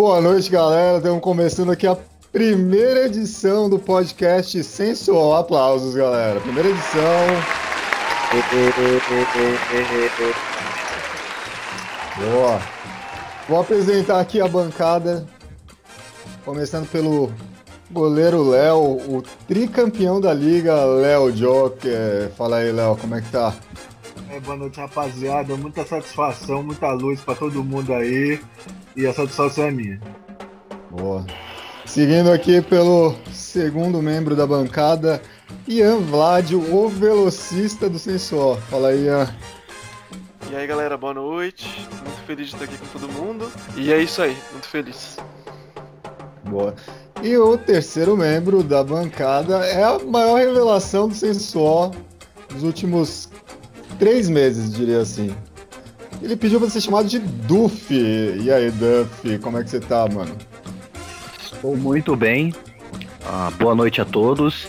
Boa noite, galera. Estamos começando aqui a primeira edição do podcast Sensual. Aplausos, galera. Primeira edição. Boa. Vou apresentar aqui a bancada, começando pelo goleiro Léo, o tricampeão da liga, Léo Joker. Fala aí, Léo, como é que tá? É, boa noite, rapaziada. Muita satisfação, muita luz para todo mundo aí. E a satisfação é minha. Boa. Seguindo aqui pelo segundo membro da bancada, Ian Vlad, o velocista do Sensor. Fala aí, Ian. E aí, galera, boa noite. Muito feliz de estar aqui com todo mundo. E é isso aí, muito feliz. Boa. E o terceiro membro da bancada é a maior revelação do Sensor dos últimos três meses, diria assim. Ele pediu pra ser chamado de Duff. E aí, Duff, como é que você tá, mano? Estou muito bem. Ah, boa noite a todos.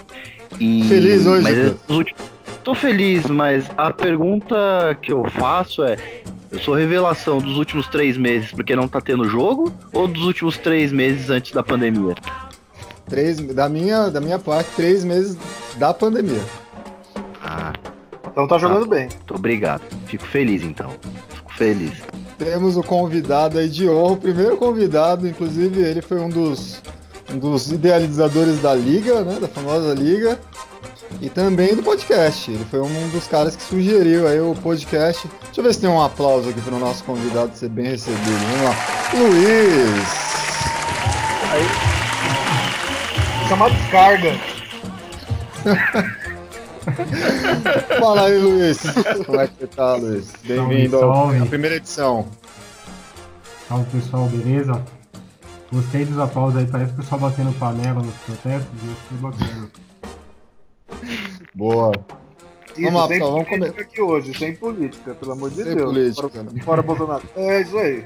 E... Feliz hoje, mas Tô feliz, mas a pergunta que eu faço é: eu sou revelação dos últimos três meses porque não tá tendo jogo? Ou dos últimos três meses antes da pandemia? Três, da, minha, da minha parte, três meses da pandemia. Ah, Então tá jogando bem. muito obrigado. Fico feliz então. Fico feliz. Temos o convidado aí de honra, o primeiro convidado, inclusive ele foi um dos, um dos idealizadores da Liga, né? Da famosa Liga. E também do podcast. Ele foi um dos caras que sugeriu aí o podcast. Deixa eu ver se tem um aplauso aqui para o nosso convidado ser bem recebido. Vamos lá. Luiz! Chamar descarga. Fala aí, Luiz. Como é que você tá, Luiz? Bem-vindo à primeira edição. Salve pessoal, beleza? Gostei dos aplausos aí, parece o pessoal batendo panela nos protestos, bacana. Boa. Isso, Vamos lá, pessoal, vamos política aqui hoje, sem política, pelo amor de Sem Deus. política, Fora, fora Bolsonaro. É isso aí.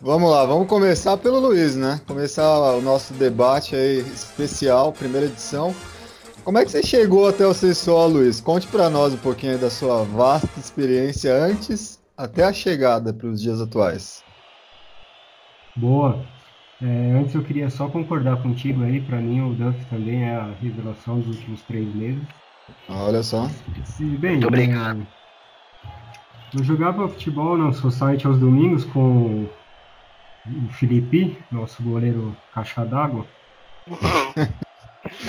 Vamos lá, vamos começar pelo Luiz, né? Começar o nosso debate aí especial, primeira edição. Como é que você chegou até o Sensor, Luiz? Conte pra nós um pouquinho aí da sua vasta experiência antes até a chegada para os dias atuais. Boa. É, antes eu queria só concordar contigo aí, pra mim o Duff também é a revelação dos últimos três meses. Olha só. E, bem, Muito obrigado. é, eu jogava futebol no Society aos domingos com o Felipe, nosso goleiro caixa d'água.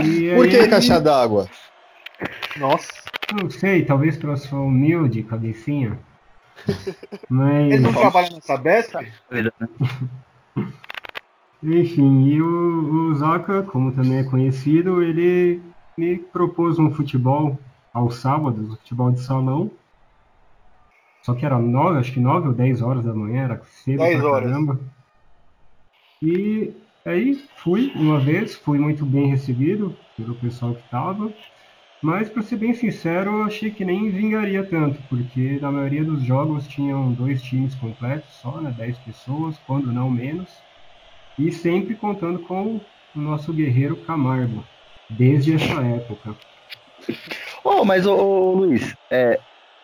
E Por aí que ele- caixa d'água? Nossa. Não sei, talvez pela sua humilde cabecinha. Mas. Ele não trabalha nessa Besp? Enfim, e o, o Zaka, como também é conhecido, ele me propôs um futebol aos sábados, um futebol de salão. Só que era nove, acho que nove ou dez horas da manhã, era cedo 10 pra horas. caramba. E aí fui uma vez, fui muito bem recebido pelo pessoal que tava. Mas para ser bem sincero, eu achei que nem vingaria tanto, porque na maioria dos jogos tinham dois times completos só, né? 10 pessoas, quando não menos. E sempre contando com o nosso guerreiro Camargo, desde essa época. Ô, mas ô, ô, Luiz, é,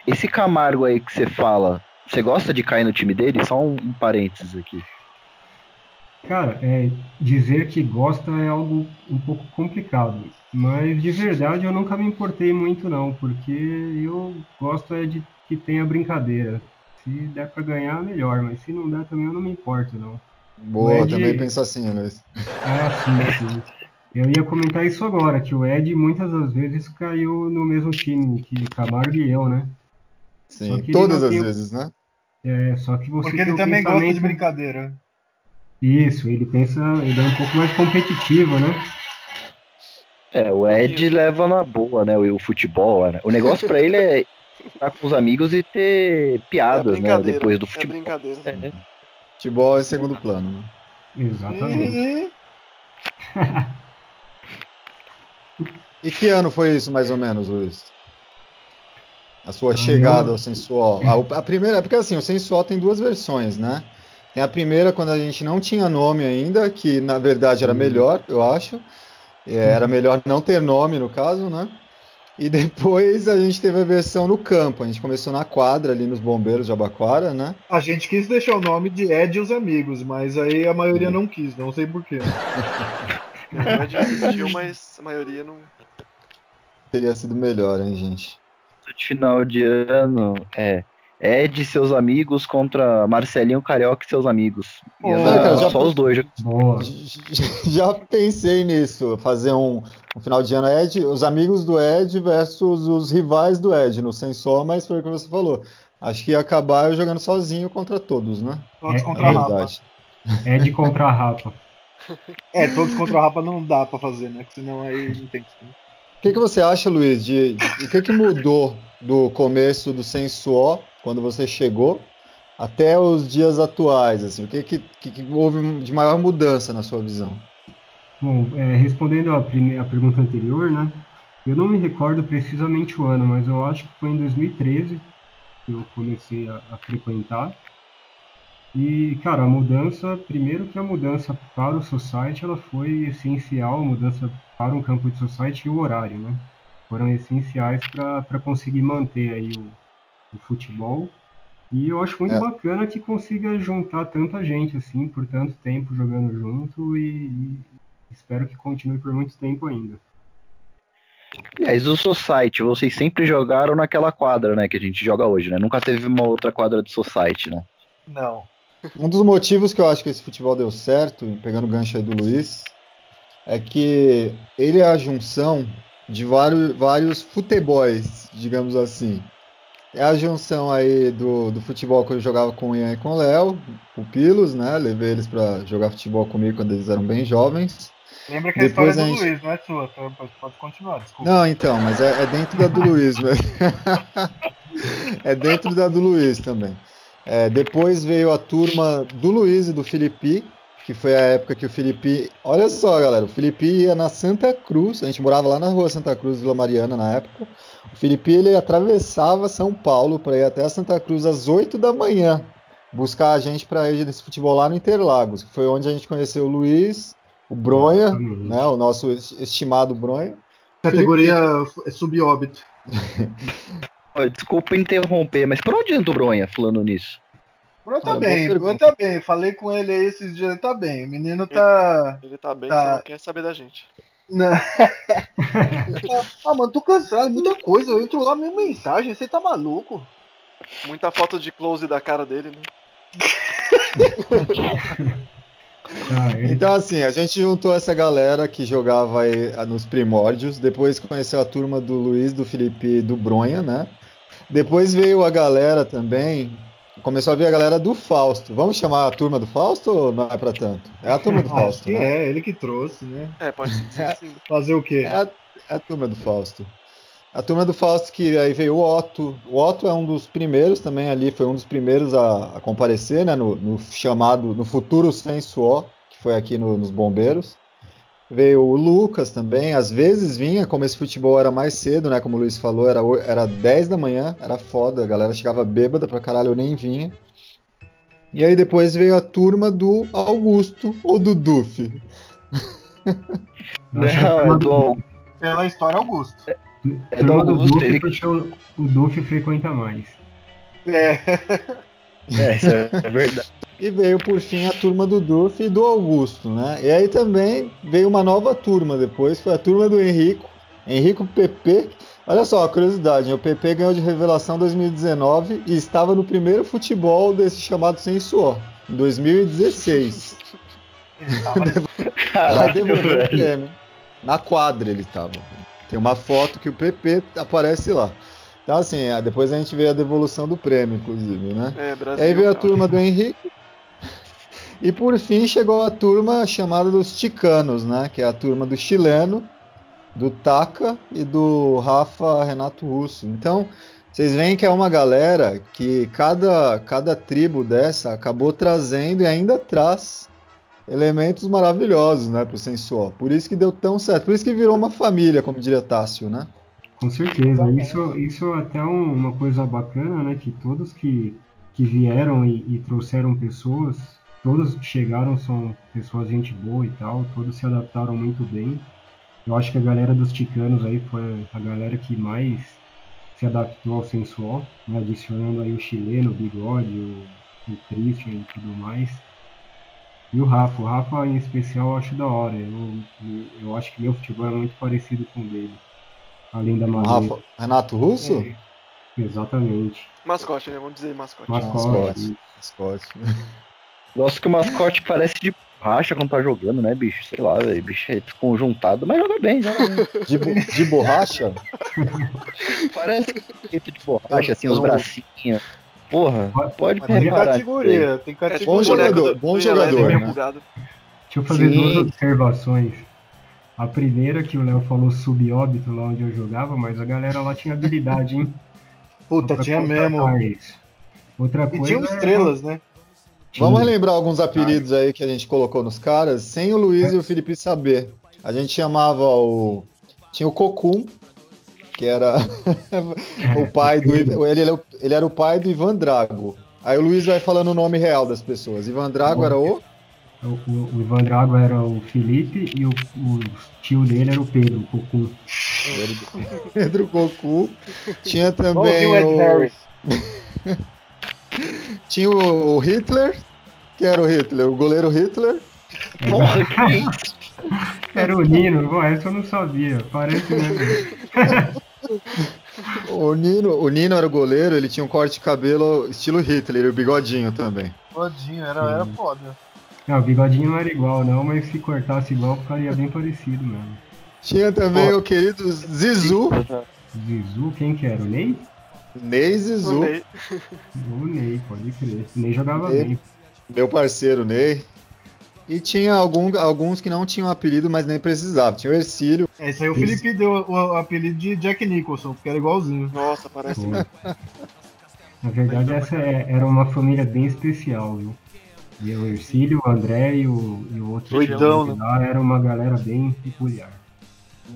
esse Camargo aí que você fala, você gosta de cair no time dele? Só um, um parênteses aqui. Cara, é, dizer que gosta é algo um pouco complicado, mas de verdade eu nunca me importei muito não, porque eu gosto é de que tenha brincadeira. Se der pra ganhar, melhor, mas se não der também eu não me importo não. Boa, Ed- também penso assim, Luiz. Ah, sim, sim. Eu ia comentar isso agora, que o Ed muitas das vezes caiu no mesmo time que Camargo e eu, né? Sim, todas as tem- vezes, né? É, só que você Porque ele também gosta de pensamento- brincadeira. Isso, ele pensa, ele é um pouco mais competitivo, né? É, o Ed leva na boa, né? O, o futebol, né? O negócio pra ele é estar com os amigos e ter piadas, né? brincadeira, Depois do É futebol. brincadeira. É. Futebol é segundo plano. né? Exatamente. E E que ano foi isso, mais ou menos, Luiz? A sua chegada ao sensual. A, a primeira, é porque assim, o sensual tem duas versões, né? Tem a primeira quando a gente não tinha nome ainda, que na verdade era Hum. melhor, eu acho. É, Era melhor não ter nome no caso, né? E depois a gente teve a versão no campo. A gente começou na quadra ali nos bombeiros de Abaquara, né? A gente quis deixar o nome de Ed e os amigos, mas aí a maioria não quis, não sei porquê. Na verdade existiu, mas a maioria não. Teria sido melhor, hein, gente? De final de ano, é. Ed e seus amigos contra Marcelinho Carioca e seus amigos. Dar cara, já- só os dois. Boa. Já pensei nisso, fazer um, um final de ano Ed, os amigos do Ed versus os rivais do Ed, no sensor, mas foi o que você falou. Acho que ia acabar eu jogando sozinho contra todos, né? Todos É, contra Na a Rapa. verdade. É de contra a rapa. É, todos contra a Rapa não dá pra fazer, né? Porque senão aí não tem que O que, que você acha, Luiz, de, de- o que, que mudou do começo do Sensuó, quando você chegou, até os dias atuais? Assim, o que, que, que- houve de maior mudança na sua visão? Bom, é, respondendo a pergunta anterior, né? Eu não me recordo precisamente o ano, mas eu acho que foi em 2013 que eu comecei a, a frequentar. E, cara, a mudança, primeiro que a mudança para o Society, ela foi essencial, a mudança para um campo de Society e o horário, né? Foram essenciais para conseguir manter aí o, o futebol. E eu acho muito É. bacana que consiga juntar tanta gente, assim, por tanto tempo jogando junto e, e espero que continue por muito tempo ainda. Aliás, o Society, vocês sempre jogaram naquela quadra, né? Que a gente joga hoje, né? Nunca teve uma outra quadra de Society, né? Não. Um dos motivos que eu acho que esse futebol deu certo, pegando o gancho aí do Luiz, é que ele é a junção de vários, vários futebols, digamos assim. É a junção aí do, do futebol que eu jogava com o Ian e com o Léo, pupilos, né? Levei eles pra jogar futebol comigo quando eles eram bem jovens. Lembra que a Depois história é a do gente- Luiz, não é sua. tá? Pode- continuar, desculpa. Não, então, mas é, é dentro da do Luiz, mesmo. é dentro da do Luiz também. É, depois veio a turma do Luiz e do Felipe, que foi a época que o Felipe. Olha só, galera, o Felipe ia na Santa Cruz, a gente morava lá na rua Santa Cruz, Vila Mariana na época. O Felipe ele atravessava São Paulo para ir até a Santa Cruz às 8 da manhã, buscar a gente para ir nesse futebol lá no Interlagos, que foi onde a gente conheceu o Luiz, o Bronha, né, o nosso estimado Bronha. Categoria é subóbito. Desculpa interromper, mas por onde anda o Bronha falando nisso? Bruno tá Ah, bem, Bruno pergunta. tá bem. Falei com ele aí esses dias, ele tá bem. O menino tá. Ele tá bem, Tá. não quer saber da gente. Não. ah, mano, tô cansado, muita coisa. Eu entro lá, minha mensagem, você tá maluco? Muita foto de close da cara dele, né? Ah, ele- Então, assim, a gente juntou essa galera que jogava aí ah, nos primórdios, depois conheceu a turma do Luiz, do Felipe e do Bronha, né? Depois veio a galera também, começou a vir a galera do Fausto. Vamos chamar a turma do Fausto ou não é pra tanto? É a turma do Acho Fausto, que né? é, ele que trouxe, né? É, pode ser que sim. Fazer o quê? É a, é a turma do Fausto. A turma do Fausto que aí veio o Otto. O Otto é um dos primeiros também ali, foi um dos primeiros a, a comparecer, né? No, no chamado, no futuro Sensuó, que foi aqui no- nos Bombeiros. Veio o Lucas também, às vezes vinha, como esse futebol era mais cedo, né? Como o Luiz falou, era, era 10 da manhã, era foda, a galera chegava bêbada pra caralho, eu nem vinha. E aí depois veio a turma do Augusto, ou do Duf. eu acho que Não, a é turma do, Pela história, Augusto. é do turma do Augusto, Duff, ele- porque o, o Duff frequenta mais. É. É, isso é verdade. E veio por fim a turma do Duff e do Augusto, né? E aí também veio uma nova turma depois, foi a turma do Henrico. Henrico PP. Olha só, a curiosidade, o PP ganhou de revelação 2019 e estava no primeiro futebol desse chamado Sensuó, em 2016. Ele tava Ela Caralho. Na quadra ele estava. Tem uma foto que o PP aparece lá. Então assim, ah, depois a gente vê a devolução do prêmio, inclusive, né? É, Brasil. Aí veio a turma do Henrique. E por fim chegou a turma chamada dos Ticanos, né? Que é a turma do chileno, do Taca e do Rafa Renato Russo. Então, vocês veem que é uma galera que cada, cada tribo dessa acabou trazendo e ainda traz elementos maravilhosos, né, pro sensual. Por isso que deu tão certo. Por isso que virou uma família, como diria Tássio, né? Com certeza. Isso, isso é até um- uma coisa bacana, né? Que todos que, que vieram e, e trouxeram pessoas, todos que chegaram são pessoas gente boa e tal, todos se adaptaram muito bem. Eu acho que a galera dos Ticanos aí foi a galera que mais se adaptou ao sensual, né, adicionando aí o chileno, o bigode, o, o Christian e tudo mais. E o Rafa, o Rafa em especial eu acho da hora. Eu, eu acho que meu futebol é muito parecido com o dele. Além da O maneira. Rafa, Renato Russo? É, exatamente. Mascote, né? Vamos dizer mascote. Mascote. Mascote. Mascote. Gosto que o mascote parece de borracha quando tá jogando, né, bicho? Sei lá, velho. Bicho é desconjuntado, mas joga bem, joga bem. De, bo- de borracha? Parece feito de borracha, assim, os bracinhos. Porra, pode Mas tem categoria, tem É tipo categoria. Bom jogador, do- bom do jogador, né? Deixa eu fazer Sim. duas observações. A primeira que o Léo falou subóbito lá onde eu jogava, mas a galera lá tinha habilidade, hein? Puta, tinha mesmo. isso. Outra E coisa. tinha é- estrelas, né? tinha- Vamos relembrar alguns apelidos aí que a gente colocou nos caras, sem o Luiz e o Felipe saber. A gente chamava o. Tinha o Cocum, que era o pai do. Ele, o- ele era o pai do Ivan Drago. Aí o Luiz vai falando o nome real das pessoas. Ivan Drago era o. O, o, o Ivan Drago era o Felipe e o, o tio dele era o Pedro, o Cocum. Pedro Cocu. Tinha também o. Tinha o Hitler, que era o Hitler, o goleiro Hitler. Era o Nino, Pô, essa eu não sabia. Parece mesmo. O Nino, o Nino era o goleiro, ele tinha um corte de cabelo estilo Hitler e o bigodinho também. Todinho, era, era foda. Não, o bigodinho não era igual, não, mas se cortasse igual ficaria bem parecido mesmo. Tinha também o querido Zizu, Zizu, quem que era? O Ney? Ney Zizu, Não sei. O Ney, pode crer. O Ney jogava Ney. bem. meu parceiro Ney. E tinha algum- alguns que não tinham apelido, mas nem precisava. Tinha o Ercílio, Esse aí o Isso. Felipe deu o, o apelido de Jack Nicholson, porque era igualzinho. Nossa, parece. Pô. Na verdade, essa é- era uma família bem especial, viu? E o Ercílio, o André e o, e o outro Doidão, tio lá era uma galera bem peculiar.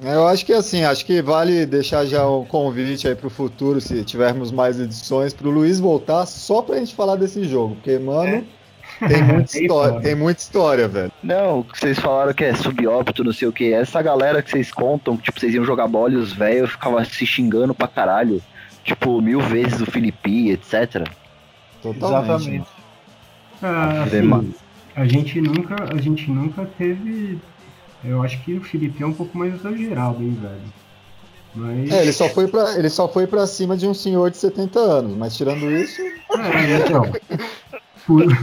Eu acho que assim, acho que vale deixar já um convite aí pro futuro, se tivermos mais edições, pro Luiz voltar só pra gente falar desse jogo. Porque, mano, tem muita história, tem muita história, velho. Não, que vocês falaram que é subóbito, não sei o que. Essa galera que vocês contam, que tipo, vocês iam jogar bola e os velhos ficavam se xingando pra caralho. Tipo, mil vezes o Felipe, etc. Totalmente. Exatamente. Ah, assim, a gente nunca, a gente nunca teve. Eu acho que o Felipe é um pouco mais exagerado, hein, velho. Mas. É, ele só, foi pra, ele só foi pra cima de um senhor de 70 anos, mas tirando isso, É, então. Por-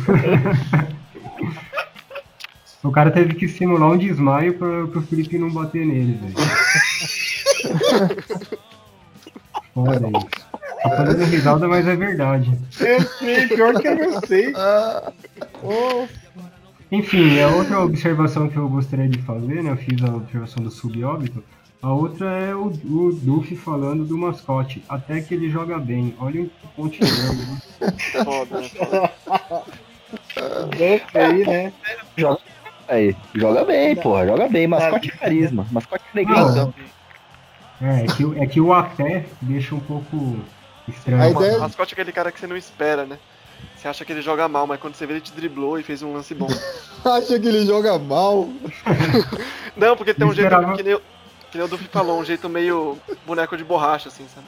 o cara teve que simular um desmaio pra, pro Felipe não bater nele, velho. Foda isso. Tá fazendo risada, mas é verdade. Eu sei, pior que eu não sei. Enfim, a outra observação que eu gostaria de fazer, né? Eu fiz a observação do subóbito. A outra é o, o Duffy falando do mascote. Até que ele joga bem. Olha o pontilhão. né? Foda, né? Aí, né? Aí, joga bem, porra, joga bem. Mascote é carisma, mascote é. Não. É, é que, o- é que o até deixa um pouco estranho. A ideia- O mascote é aquele cara que você não espera, né? Você acha que ele joga mal, mas quando você vê ele te driblou e fez um lance bom. acha que ele joga mal. Não, porque tem um Eu jeito que nem, o- que nem o Duffy falou, um jeito meio boneco de borracha, assim, sabe?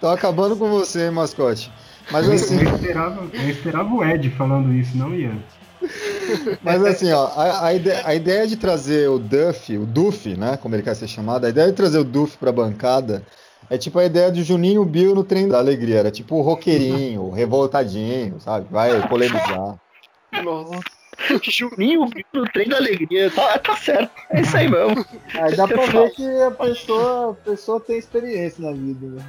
Tô acabando com você, hein, mascote. Mas Eu, assim, eu esperava, eu esperava o Ed falando isso, não o Ian. mas assim, ó, a, a ideia, a ideia de trazer o Duff, o Duff, né, como ele quer ser chamado, a ideia de trazer o Duff pra bancada é tipo a ideia de Juninho Bill no trem da alegria, era tipo o roqueirinho, revoltadinho, sabe, vai polemizar. Nossa. Juninho no trem da alegria. Tá, tá certo. É isso aí mesmo. Aí dá pra ver que a pessoa, a pessoa tem experiência na vida, né?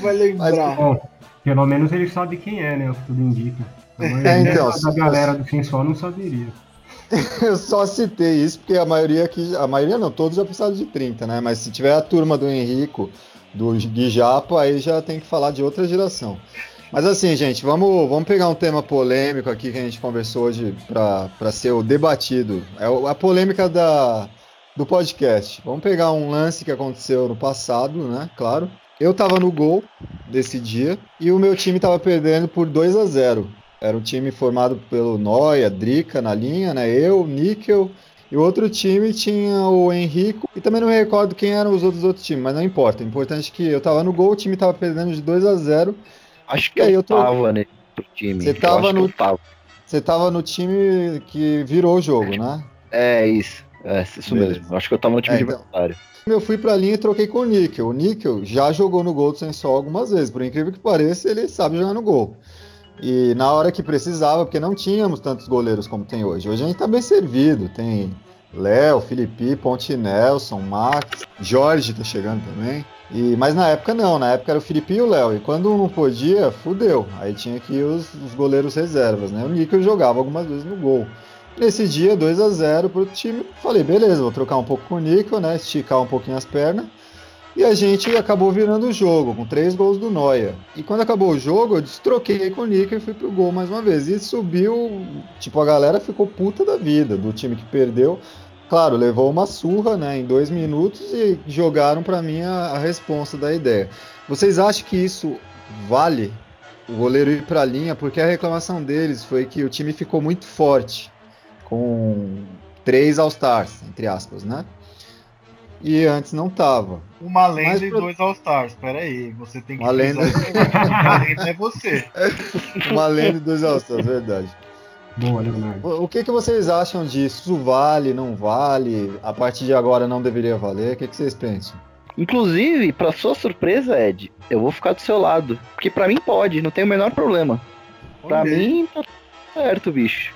Vai lembrar? Bom, pelo menos ele sabe quem é, né? O que tudo indica. A É, então, da galera do sensual não saberia. Eu só citei isso porque a maioria aqui, a maioria não, todos já passaram de 30, né, mas se tiver a turma do Henrico, do Gui aí já tem que falar de outra geração. Mas assim, gente, vamos, vamos pegar um tema polêmico aqui que a gente conversou hoje para ser o debatido. É a polêmica da, do podcast. Vamos pegar um lance que aconteceu no passado, né? Claro. Eu tava no gol desse dia e o meu time tava perdendo por 2 a 0 Era um time formado pelo Noia, Drica na linha, né? Eu, Níquel E o outro time tinha o Henrico, e também não me recordo quem eram os outros outros times, mas não importa. O importante é que eu tava no gol, o time tava perdendo de 2 a 0 Acho que aí, eu, eu tô- tava nesse time. Você tava no-. Você tava no time que virou o jogo, né? É isso. É, isso Beleza. mesmo. Acho que eu tava no time É, de então. adversário. Eu fui pra linha e troquei com o Níquel. O Níquel já jogou no gol do Sensol algumas vezes, por incrível que pareça, ele sabe jogar no gol. E na hora que precisava, porque não tínhamos tantos goleiros como tem hoje. Hoje a gente tá bem servido. Tem Léo, Felipe, Ponte Nelson, Max, Jorge tá chegando também. E, mas na época não, na época era o Felipe e o Léo. E quando um não podia, fudeu. Aí tinha que ir os, os goleiros reservas, né? O Níquel jogava algumas vezes no gol. Nesse dia, 2 a 0 pro time. Falei, beleza, vou trocar um pouco com o Níquel, né? Esticar um pouquinho as pernas. E a gente acabou virando o jogo, com três gols do Noia. E quando acabou o jogo, eu destroquei com o Níquel e fui pro gol mais uma vez. E subiu, tipo, a galera ficou puta da vida do time que perdeu. Claro, levou uma surra, né, em dois minutos e jogaram pra mim a, a responsa da ideia. Vocês acham que isso vale o goleiro ir pra linha? Porque a reclamação deles foi que o time ficou muito forte, com três All-Stars, entre aspas, né? E antes não tava. Uma lenda Mas e dois All-Stars. Pera aí, você tem que Uma lenda. Uma lenda é você. Uma lenda dos All-Stars, verdade. Boa, Leonardo. O o que, que vocês acham disso? Isso vale, não vale? A partir de agora não deveria valer? O que, que vocês pensam? Inclusive, pra sua surpresa, Ed, eu vou ficar do seu lado. Porque pra mim pode, não tem o menor problema. Pra Ok. mim tá tudo certo, bicho.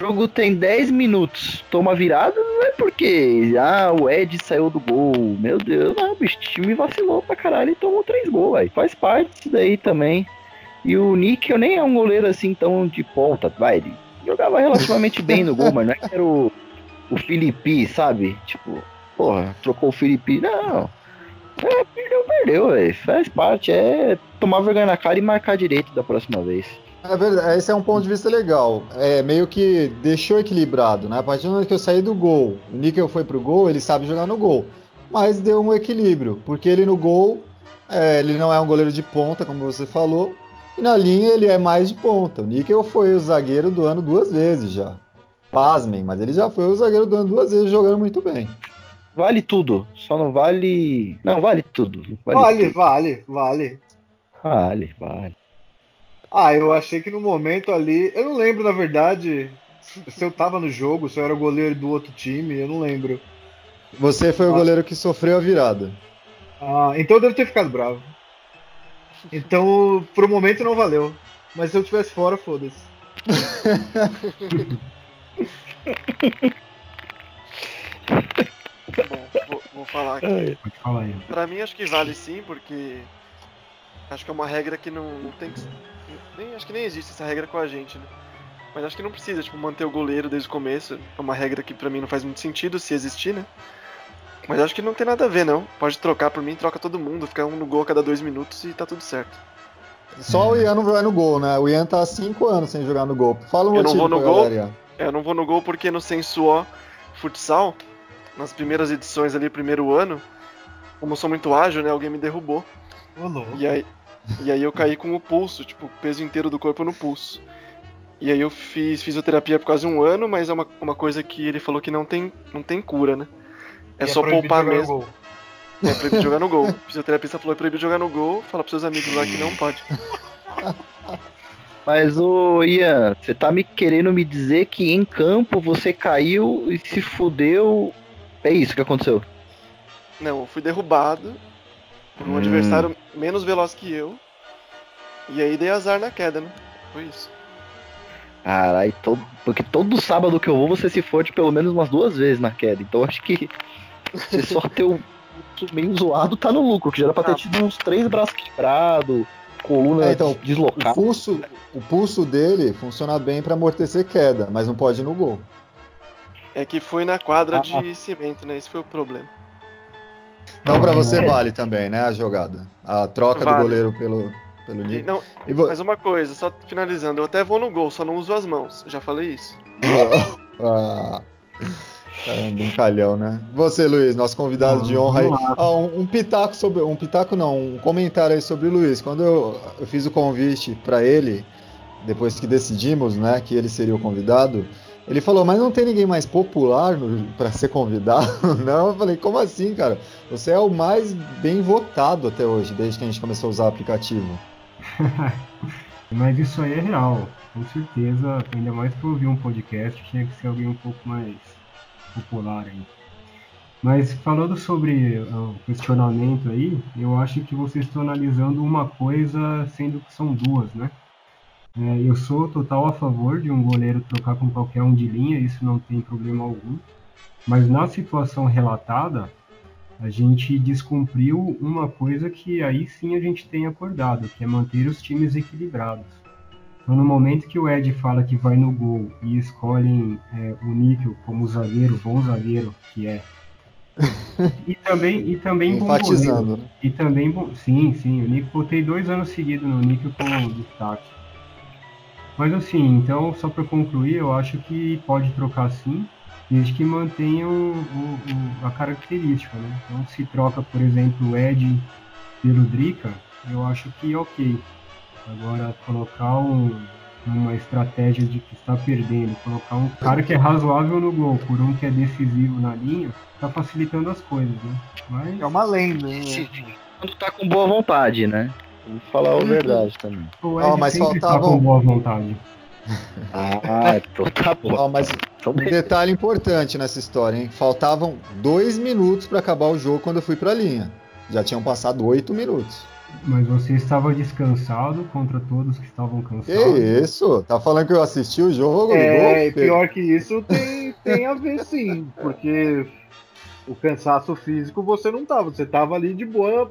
O jogo tem 10 minutos. Toma virada, não é porque ah, o Ed saiu do gol. Meu Deus, não, bicho, o time vacilou pra caralho e tomou 3 gols, velho. Faz parte disso daí também. E o Nick, eu nem é um goleiro assim tão de ponta, vai. Ele jogava relativamente bem no gol, mas não é que era o, o Felipe, sabe? Tipo, porra, trocou o Felipe. Não. É, perdeu, perdeu, velho. Faz parte. É tomar vergonha na cara e marcar direito da próxima vez. É verdade, esse é um ponto de vista legal. É meio que deixou equilibrado, né? A partir do momento que eu saí do gol, o Níquel foi pro gol, ele sabe jogar no gol. Mas deu um equilíbrio, porque ele no gol, é, ele não é um goleiro de ponta, como você falou, e na linha ele é mais de ponta. O Níquel foi o zagueiro do ano duas vezes já. Pasmem, mas ele já foi o zagueiro do ano duas vezes jogando muito bem. Vale tudo. Só não vale. Não, vale tudo. Vale. Vale, tudo. vale, vale. Vale, vale. Ah, eu achei que no momento ali. Eu não lembro, na verdade, se eu tava no jogo, se eu era o goleiro do outro time, eu não lembro. Você foi o goleiro que sofreu a virada. Ah, então eu devo ter ficado bravo. Então, pro momento não valeu. Mas se eu tivesse fora, foda-se. Bom, vou, vou falar aqui. Pode falar aí. Pra mim acho que vale sim, porque acho que é uma regra que não, não tem que. Nem, acho que nem existe essa regra com a gente, né? Mas acho que não precisa, tipo, manter o goleiro desde o começo. É uma regra que pra mim não faz muito sentido se existir, né? Mas acho que não tem nada a ver, não. Pode trocar por mim, troca todo mundo, fica um no gol a cada dois minutos e tá tudo certo. Só o Ian não vai no gol, né? O Ian tá há cinco anos sem jogar no gol. Fala um Eu não motivo vou no pra gol? galera. É, eu não vou no gol porque no Sensuó Futsal, nas primeiras edições ali, primeiro ano, como eu sou muito ágil, né? Alguém me derrubou. Ô, louco. E aí, e aí eu caí com o pulso, tipo, o peso inteiro do corpo no pulso. E aí eu fiz fisioterapia por quase um ano, mas é uma, uma coisa que ele falou que não tem, não tem cura, né? É E só proibido poupar jogar no mesmo. gol. É proibido jogar no gol. O fisioterapeuta falou é proibido jogar no gol, fala pros seus amigos lá que não pode. Mas, ô Ian, você tá me querendo me dizer que em campo você caiu e se fudeu. É isso que aconteceu. Não, eu fui derrubado por um Hum. adversário menos veloz que eu. E aí dei azar na queda, né? Foi isso. Caralho, todo... porque todo sábado que eu vou você se fode pelo menos umas duas vezes na queda. Então acho que você só ter o pulso meio zoado tá no lucro, que já era pra ter Ah. tido uns três braços quebrados, coluna É, então, O deslocada. pulso, o pulso dele funciona bem pra amortecer queda, mas não pode ir no gol. É que foi na quadra Ah. de cimento, né? Esse foi o problema. Então pra você É. vale também, né, a jogada. A troca Vale. do goleiro pelo, pelo Nick. não, E vo- mas uma coisa, só finalizando, eu até vou no gol, só não uso as mãos. Já falei isso. Ah, é um brincalhão, né? Você, Luiz, nosso convidado de honra aí. Ah, um, um pitaco sobre. Um pitaco não, um comentário aí sobre o Luiz. Quando eu, eu fiz o convite pra ele, depois que decidimos, né, que ele seria o convidado, Ele falou, mas não tem ninguém mais popular pra ser convidado? Não, eu falei, como assim, cara? Você é o mais bem votado até hoje, desde que a gente começou a usar o aplicativo. Mas isso aí é real, com certeza. Ainda mais para ouvir um podcast, tinha que ser alguém um pouco mais popular aí. Mas falando sobre o questionamento aí, eu acho que vocês estão analisando uma coisa, sendo que são duas, né? É, eu sou total a favor de um goleiro trocar com qualquer um de linha, isso não tem problema algum. Mas na situação relatada, a gente descumpriu uma coisa que aí sim a gente tem acordado, que é manter os times equilibrados. Então, no momento que o Ed fala que vai no gol e escolhem é, o Níquel como zagueiro, bom zagueiro que é, e também, e também bom Enfatizando, goleiro. né? E também, bom, sim, sim, o Níquel, botei dois anos seguidos no Níquel com destaque. Mas assim, então, só para concluir, eu acho que pode trocar sim, desde que mantenha o, o- o- a característica, né? Então, se troca, por exemplo, o Ed pelo Drica, eu acho que ok. Agora, colocar um, uma estratégia de que está perdendo, colocar um cara que é razoável no gol por um que é decisivo na linha, tá facilitando as coisas, né? Mas, É uma lenda, né? Quando tá com boa vontade, né? Vou falar a verdade também. Ó, Ed mas sempre faltava tá com boa vontade. Ah, então tá bom. Ó, mas Então, um detalhe importante nessa história, hein? Faltavam dois minutos para acabar o jogo quando eu fui pra linha. Já tinham passado oito minutos. Mas você estava descansado contra todos que estavam Que cansados. isso? Tá falando que eu assisti o jogo? É, e pior que isso tem, tem a ver sim, porque o cansaço físico você não tava, você tava ali de boa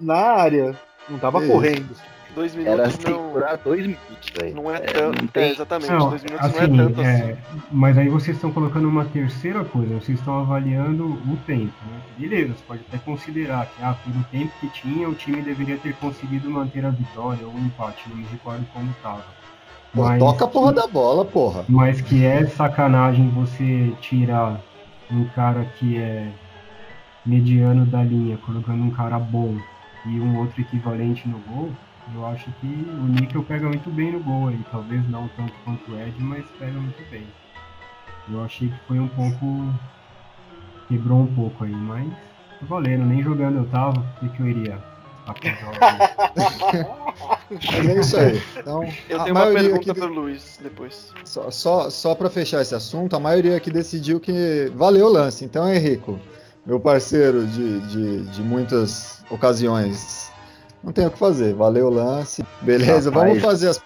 na área, não tava Isso. correndo. Dois Era minutos não, segurar dois minutos, velho. não é É, tanto. não tem- É, exatamente, Não, dois minutos assim, não é tanto assim. é, mas aí vocês estão colocando uma terceira coisa, vocês estão avaliando o tempo. Né? Beleza, você pode até considerar que ah, pelo tempo que tinha, o time deveria ter conseguido manter a vitória ou um empate, não me recordo como estava. Pô, toca a porra da bola, porra. Mas que é sacanagem você tirar um cara que é mediano da linha, colocando um cara bom e um outro equivalente no gol, eu acho que o Níquel pega muito bem no gol aí. Talvez não tanto quanto o Ed, mas pega muito bem. Eu achei que foi um pouco. quebrou um pouco aí, mas tá valendo, nem jogando eu tava, o que, que eu iria apontar? Mas é isso aí. Então, Eu a tenho uma maioria pergunta aqui- pro Luiz depois. Só, só, só para fechar esse assunto, a maioria aqui decidiu que valeu o lance. Então, Henrico, meu parceiro de, de, de muitas ocasiões, não tem o que fazer. Valeu o lance. Beleza, Rapaz. vamos fazer as.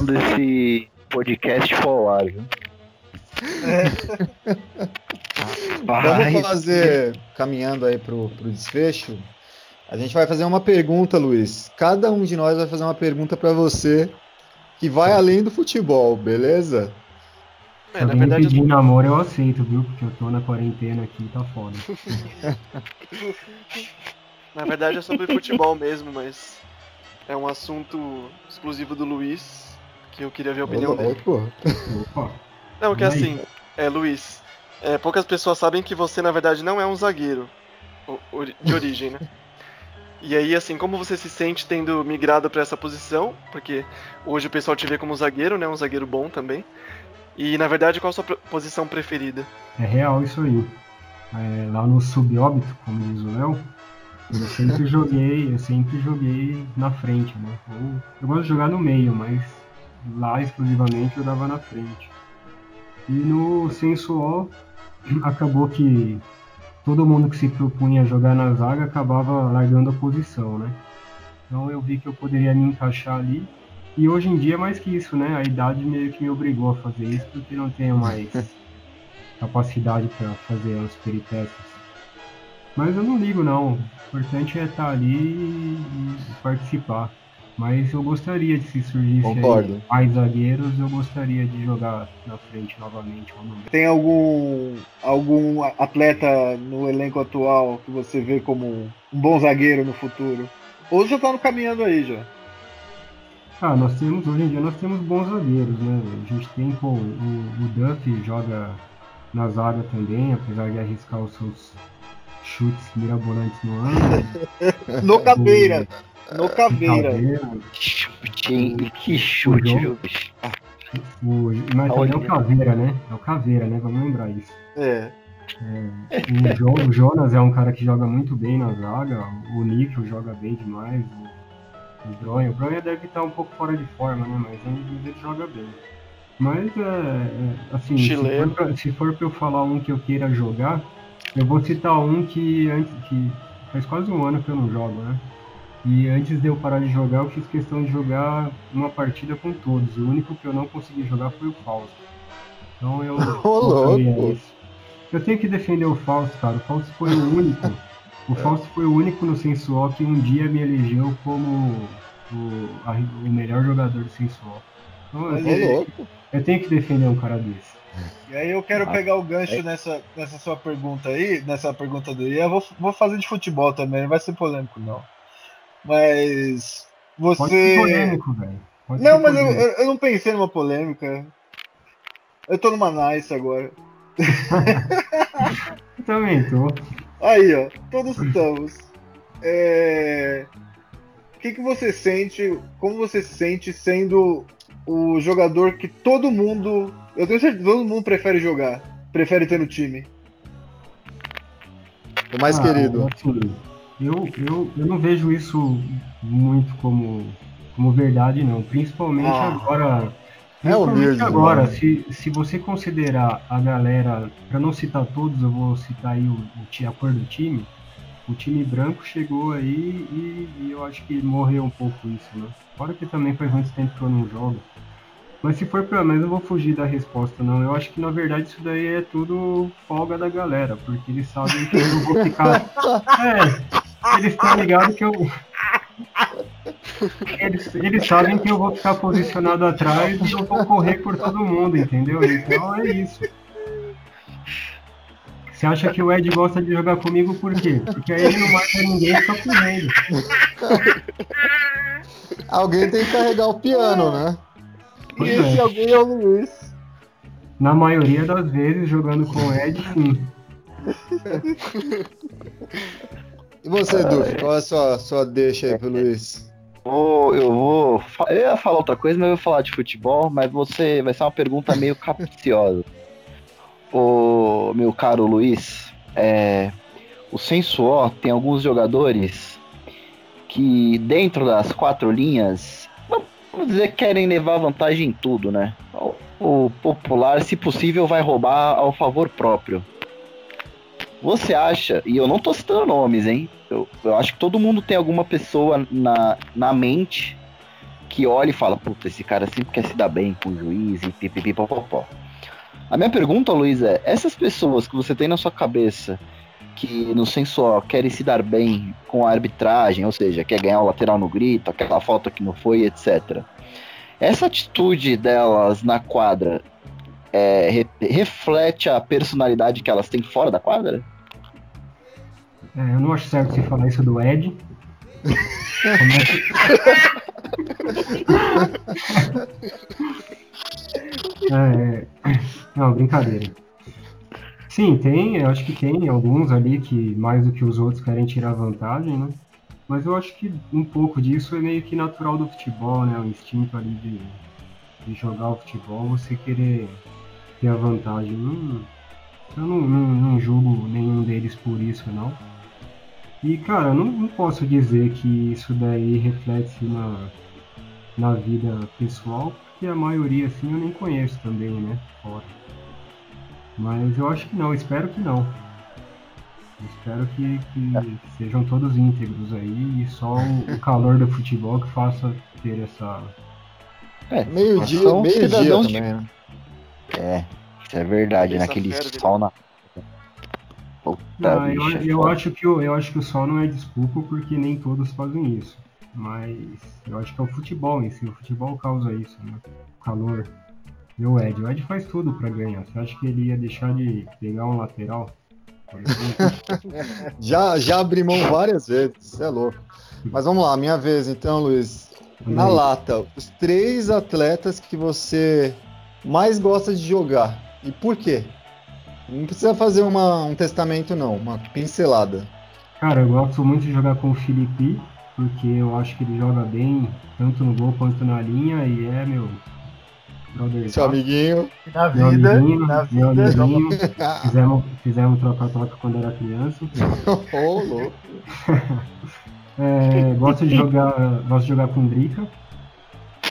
desse podcast for ao ar, viu? Vai. Vamos fazer, caminhando aí pro, pro desfecho. A gente vai fazer uma pergunta, Luiz. Cada um de nós vai fazer uma pergunta para você que vai além do futebol, beleza? É, Se na verdade, pedir namoro eu aceito, viu? Porque eu tô na quarentena aqui, tá foda. na verdade é sobre futebol mesmo, mas é um assunto exclusivo do Luiz que eu queria ver a opinião dele. Opa, Não, que assim, é, Luiz, é, poucas pessoas sabem que você na verdade não é um zagueiro de origem, né? E aí, assim, como você se sente tendo migrado pra essa posição? Porque hoje o pessoal te vê como zagueiro, né? Um zagueiro bom também. E na verdade, qual a sua posição preferida? é real isso aí. É, lá no subóbito, como diz o Léo, eu sempre joguei, eu sempre joguei na frente, né? Ou, eu gosto de jogar no meio, mas lá exclusivamente eu dava na frente. E no sensual acabou que todo mundo que se propunha a jogar na zaga acabava largando a posição, né? Então eu vi que eu poderia me encaixar ali. E hoje em dia, mais que isso, né? A idade meio que me obrigou a fazer isso, porque não tenho mais capacidade para fazer as peripécias. Mas eu não ligo, não. O importante é estar ali e participar. Mas eu gostaria de se surgisse Concordo. mais zagueiros, eu gostaria de jogar na frente novamente. Tem algum algum atleta no elenco atual que você vê como um bom zagueiro no futuro? Ou já tá no caminhando aí já? Ah, nós temos, hoje em dia nós temos bons zagueiros, né? A gente tem, pô, o, o Duff joga na zaga também, apesar de arriscar os seus chutes mirabolantes no ano. No caveira, no caveira. Caveira. Que chute? Que viu? O, mas também é o. Caveira, né? É o Caveira, né? Vamos lembrar isso. É. O, Jo- o Jonas é um cara que joga muito bem na zaga. O Níquel joga bem demais. O, o Bronha. O Bronha deve estar um pouco fora de forma, né? Mas ele, ele joga bem. Mas, é, é, assim, se for, Chileno. pra, se for pra eu falar um que eu queira jogar, eu vou citar um que, antes, que faz quase um ano que eu não jogo, né? E antes de eu parar de jogar, eu fiz questão de jogar uma partida com todos. O único que eu não consegui jogar foi o Fausto. Então eu. Ô, louco. nisso. Eu tenho que defender o Fausto, cara. O Fausto foi o único. O Fausto foi o único no Sensual que um dia me elegeu como o, a- o melhor jogador do Sensual. Então, eu, louco. eu tenho que defender um cara desse. E aí eu quero Ah, pegar o gancho nessa, nessa sua pergunta aí, nessa pergunta do Ian. Eu vou, vou fazer de futebol também, não vai ser polêmico, não. Mas. Pode ser Você. polêmico, velho. Pode Não, mas eu, eu, eu não pensei numa polêmica. Eu tô numa nice agora. Eu também tô. Aí, ó, todos estamos. É... O que, que você sente? Como você se sente sendo o jogador que todo mundo. Eu tenho certeza que todo mundo prefere jogar. Prefere ter no time. O mais Ah, querido. assim, eu, eu, eu não vejo isso muito como, como verdade, não. Principalmente Ah. agora. É humilde, agora, né? se, se você considerar a galera, para não citar todos, eu vou citar aí o, o a cor do time. O time branco chegou aí e, e eu acho que morreu um pouco isso, né? Fora que também faz muito tempo que eu não jogo. Mas se for pra mais, eu não vou fugir da resposta, não. Eu acho que na verdade isso daí é tudo folga da galera, porque eles sabem que eu vou ficar. É, eles estão ligados que eu. Eles, eles sabem que eu vou ficar posicionado atrás e eu vou correr por todo mundo, entendeu? Então é isso. Você acha que o Ed gosta de jogar comigo por quê? Porque aí ele não mata ninguém fica correndo. Alguém tem que carregar o piano, né? E Pois esse é. alguém é o Luiz. Na maioria das vezes, jogando com o Ed, sim. E você, Duf, qual é a sua, sua deixa aí pro Luiz? Vou- eu vou. Eu ia falar outra coisa, mas eu vou falar de futebol, mas você vai ser uma pergunta meio capciosa. O meu caro Luiz, é, o Sensuó tem alguns jogadores que dentro das quatro linhas, vamos dizer, querem levar vantagem em tudo, né? O popular, se possível, vai roubar ao favor próprio. Você acha, e eu não tô citando nomes, hein? Eu, eu acho que todo mundo tem alguma pessoa na, na mente que olha e fala, puta, esse cara sempre quer se dar bem com o juiz e pipipipopopó. A minha pergunta, Luiz, é, essas pessoas que você tem na sua cabeça que no sensual querem se dar bem com a arbitragem, ou seja, quer ganhar o lateral no grito, aquela falta que não foi, etc. Essa atitude delas na quadra é, re- reflete a personalidade que elas têm fora da quadra? É, eu não acho certo você falar isso do Ed. É É, não, brincadeira. Sim, tem, eu acho que tem alguns ali que mais do que os outros querem tirar vantagem, né? Mas eu acho que um pouco disso é meio que natural do futebol, né? O instinto ali de, de jogar o futebol, você querer ter a vantagem. Não, eu não, não, não julgo nenhum deles por isso, não. E, cara, eu não, não posso dizer que isso daí reflete na, na vida pessoal, porque a maioria, assim, eu nem conheço também, né? Fora. Mas eu acho que não, espero que não. Espero que, que sejam todos íntegros aí e só o, o calor do futebol que faça ter essa. É, Meio-dia, meio-dia também, de- né? É, isso é verdade, Essa naquele fera, sol na. Puta Não, eu, bicha, é eu acho que o, eu acho que o sol não é desculpa porque nem todos fazem isso. Mas eu acho que é o futebol em si. O futebol causa isso, né? O calor. E o Ed. O Ed faz tudo pra ganhar. Você acha que ele ia deixar de pegar um lateral? Já, já abri mão várias vezes, você é louco. Mas vamos lá, minha vez então, Luiz. Na Hum. lata, os três atletas que você mais gosta de jogar. E por quê? Não precisa fazer uma- um testamento, não, uma pincelada. Cara, eu gosto muito de jogar com o Felipe, porque eu acho que ele joga bem, tanto no gol quanto na linha, e é, meu, brother. Seu amiguinho. Na Meu vida, amiguinho, na meu vida. amiguinho. Fizemos, fizemos troca-troca quando era criança. Ô, louco. É, gosto de jogar, gosto de jogar com Drica.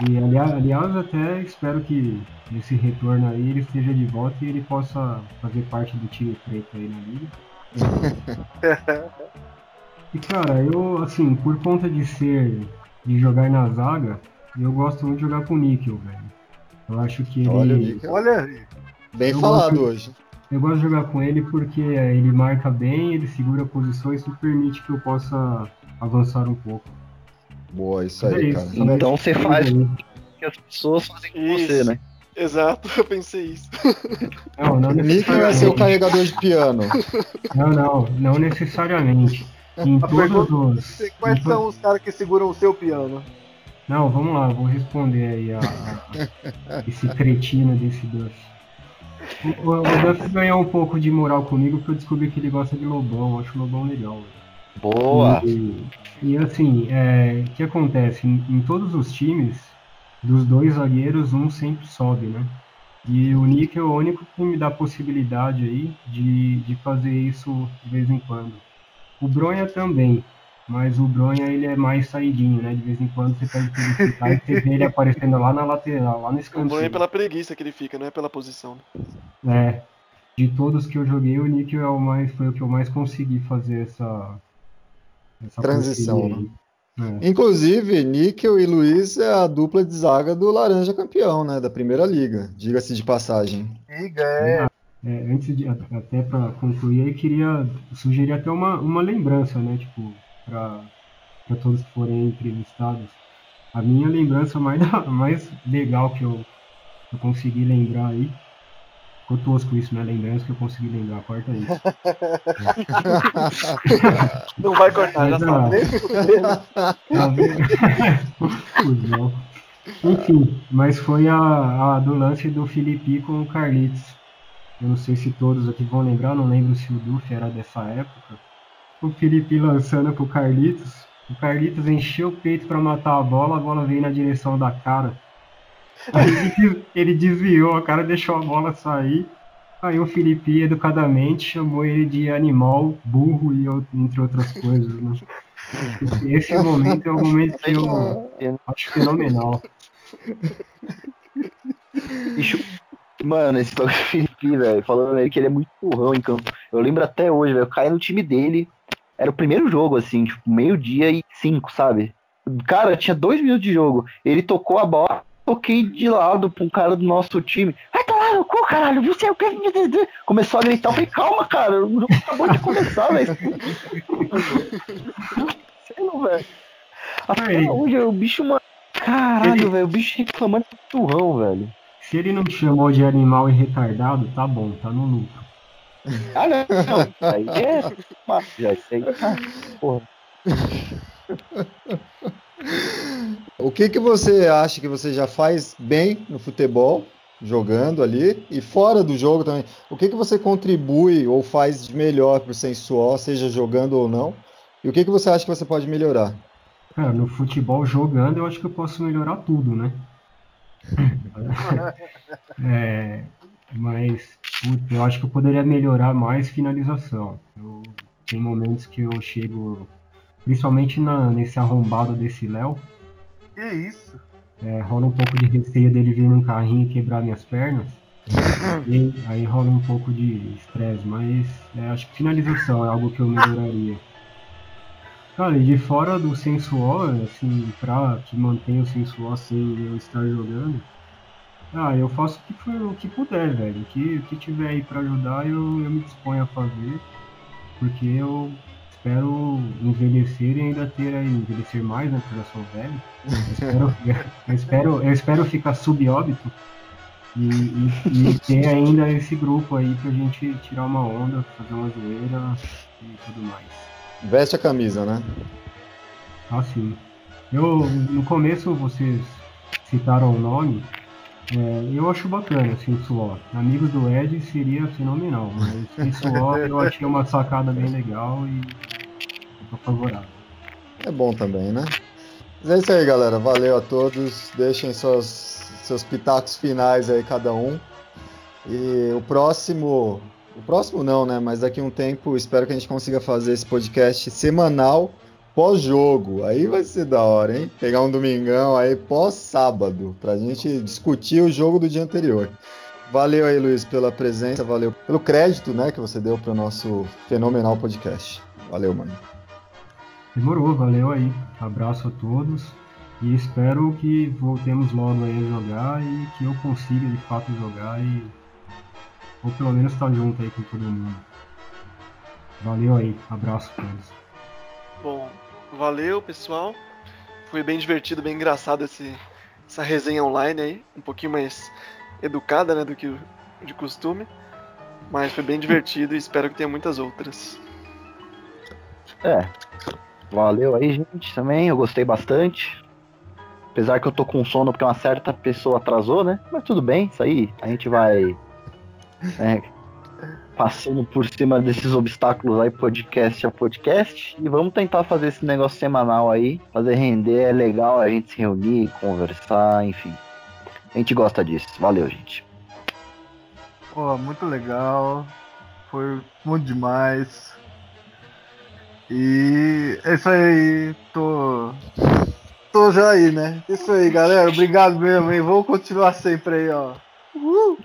E aliás, aliás, até espero que nesse retorno aí ele esteja de volta e ele possa fazer parte do time preto aí na liga. E cara, eu assim, por conta de ser de jogar na zaga, eu gosto muito de jogar com o Níquel, velho. Eu acho que ele. Olha. Olha. Bem Eu falado gosto- hoje. Eu gosto de jogar com ele porque é, ele marca bem, ele segura posições e permite que eu possa avançar um pouco. Boa, isso É aí, isso. cara. Então você faz o que as pessoas fazem com Isso. você, né? Exato, eu pensei isso. Não, não Nick vai ser o carregador de piano. Não, não, não necessariamente. Em A todos os. Quais em to- são os caras que seguram o seu piano? Não, vamos lá, vou responder aí a, a- a- esse cretino desse Duff. O, o, o Duff ganhou um pouco de moral comigo porque eu descobri que ele gosta de Lobão, eu acho o Lobão legal. velho. Boa! E, e, assim, é, o que acontece? Em, todos os times, dos dois zagueiros, um sempre sobe, né? E o Nick é o único que me dá a possibilidade aí de, de fazer isso de vez em quando. O Bronha também, mas o Bronha ele é mais saidinho, né? De vez em quando você ele ficar e você vê ele aparecendo lá na lateral, lá nesse O bom é pela preguiça que ele fica, não é pela posição. né? É, de todos que eu joguei, o Nick é o mais, foi o que eu mais consegui fazer essa, essa Transição, aí. É. Inclusive, Níquel e Luiz é a dupla de zaga do Laranja campeão, né? Da primeira liga. Diga-se de passagem. Liga, é. É, antes de até para concluir, eu queria sugerir até uma, uma lembrança, né? Tipo, para todos que forem entrevistados. A minha lembrança mais, mais legal que eu, que eu consegui lembrar aí. Ficou tosco isso, né? Lembrança que eu consegui lembrar, corta isso. Não vai cortar, já Tá vendo? Enfim, mas foi a, a do lance do Felipe com o Carlitos. Eu não sei se todos aqui vão lembrar, não lembro se o Duff era dessa época. O Felipe lançando pro Carlitos. O Carlitos encheu o peito pra matar a bola, a bola veio na direção da cara. Aí ele des- ele desviou, a cara deixou a bola sair. Aí o Felipe educadamente chamou ele de animal, burro e entre outras coisas. Né? Esse- momento é o momento que eu acho fenomenal. Mano, esse bagulho do Felipe, velho, falando nele que ele é muito burrão em campo. Eu lembro até hoje, velho, eu caí no time dele. Era o primeiro jogo, assim, tipo, meio-dia e cinco, sabe? Cara, tinha dois minutos de jogo. Ele tocou a bola, toquei de lado pra um cara do nosso time. Vai tomar no cu, caralho, você é o que. Começou a gritar, eu falei, calma, cara, o jogo acabou de começar, velho. Sei não, velho. Até Aí. hoje o bicho, mano. Caralho, velho, o bicho reclamando de turrão, velho. Se ele não te chamou de animal e retardado, tá bom, tá no lucro. Ah, não, não. Isso aí é. Mas, já, isso aí. Ah, porra. O que, que você acha que você já faz bem no futebol, jogando ali, e fora do jogo também? O que, que você contribui ou faz de melhor pro Sensual, seja jogando ou não? E o que, que você acha que você pode melhorar? Cara, no futebol jogando eu acho que eu posso melhorar tudo, né? É, mas puta, eu acho que eu poderia melhorar mais finalização. Eu, tem momentos que eu chego, principalmente na, nesse arrombado desse Léo, Que isso? é, rola um pouco de receio dele vir num carrinho e quebrar minhas pernas. E aí rola um pouco de estresse, mas é, acho que finalização é algo que eu melhoraria. Cara, e de fora do sensual, assim, pra que mantenha o sensual sem eu estar jogando, ah, eu faço o que, for, o que puder, velho. O que, o que tiver aí pra ajudar, eu, eu me disponho a fazer, porque eu espero envelhecer e ainda ter aí, envelhecer mais, né, porque eu já sou velho. Eu espero, eu espero, eu espero ficar subóbito e, e, e ter ainda esse grupo aí pra gente tirar uma onda, fazer uma zoeira e tudo mais. Veste a camisa, né? Assim, eu no começo vocês citaram o nome, é, eu acho bacana, assim, Suó. Amigos do Ed seria fenomenal, mas Suó eu achei uma sacada bem legal e tô favorável. É bom também, né? Mas é isso aí, galera. Valeu a todos. Deixem suas seus pitacos finais aí, cada um. E o próximo. O próximo não, né? Mas daqui a um tempo espero que a gente consiga fazer esse podcast semanal pós-jogo. Aí vai ser da hora, hein? Pegar um domingão aí pós-sábado, pra gente discutir o jogo do dia anterior. Valeu aí, Luiz, pela presença, valeu pelo crédito, né, que você deu pro nosso fenomenal podcast. Valeu, mano. Demorou, valeu aí. Abraço a todos. E espero que voltemos logo aí a jogar e que eu consiga de fato jogar e. Ou pelo menos estar junto aí com todo mundo. Valeu aí, abraço a todos. Bom, valeu pessoal. Foi bem divertido, bem engraçado esse, essa resenha online aí. Um pouquinho mais educada né, do que de costume. Mas foi bem divertido e espero que tenha muitas outras. É. Valeu aí, gente, também. Eu gostei bastante. Apesar que eu tô com sono porque uma certa pessoa atrasou, né? Mas tudo bem, isso aí. A gente vai. é, passando por cima desses obstáculos aí, podcast a podcast. E vamos tentar fazer esse negócio semanal aí. Fazer render. É legal a gente se reunir, conversar, enfim. A gente gosta disso. Valeu, gente. Pô, muito legal. Foi muito demais. E é isso aí. Tô. Tô já aí, né? Isso aí, galera. Obrigado mesmo, hein? Vou continuar sempre aí, ó. Uhul.